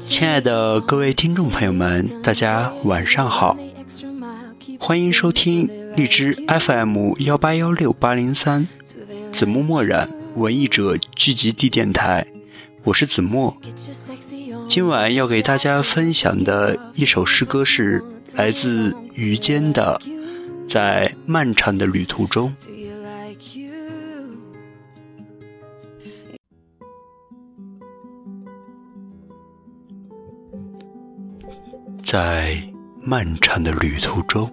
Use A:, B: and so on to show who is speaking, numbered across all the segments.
A: 亲爱的各位听众朋友们，大家晚上好，欢迎收听荔枝 FM 幺八幺六八零三子墨墨染文艺者聚集地电台，我是子墨。今晚要给大家分享的一首诗歌是来自于坚的《在漫长的旅途中》。在漫长的旅途中，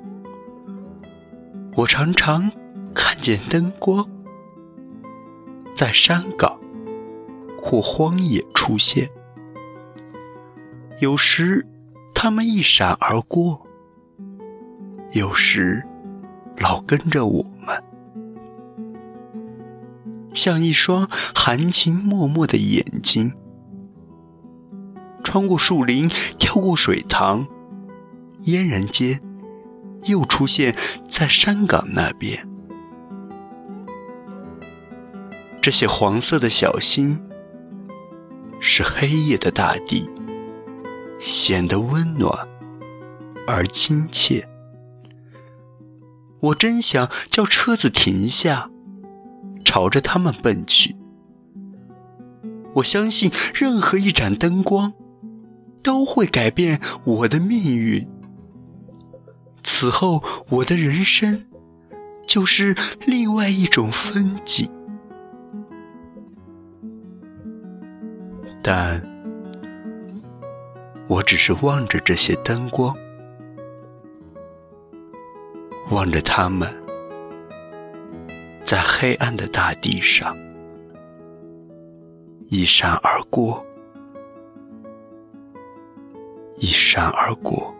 A: 我常常看见灯光在山岗或荒野出现。有时，它们一闪而过；有时，老跟着我们，像一双含情脉脉的眼睛。穿过树林，跳过水塘，嫣然间，又出现在山岗那边。这些黄色的小星，使黑夜的大地显得温暖而亲切。我真想叫车子停下，朝着他们奔去。我相信任何一盏灯光。都会改变我的命运。此后，我的人生就是另外一种风景。但我只是望着这些灯光，望着它们在黑暗的大地上一闪而过。一闪而过，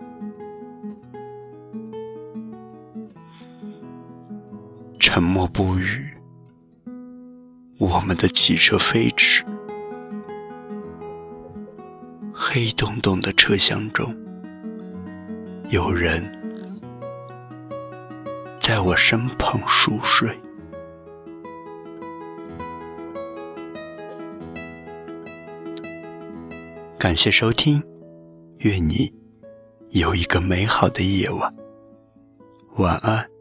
A: 沉默不语。我们的汽车飞驰，黑洞洞的车厢中，有人在我身旁熟睡。感谢收听。愿你有一个美好的夜晚，晚安。